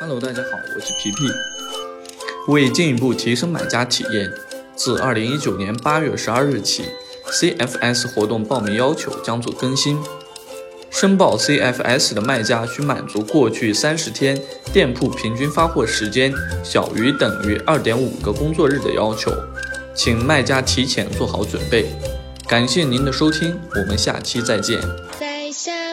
hello 大家好我是皮皮。为进一步提升买家体验自二零一九年八月十二日起 cfs 活动报名要求将做更新。申报 cfs 的卖家需满足过去三十天店铺平均发货时间小于等于二点五个工作日的要求请卖家提前做好准备。感谢您的收听我们下期再见。在下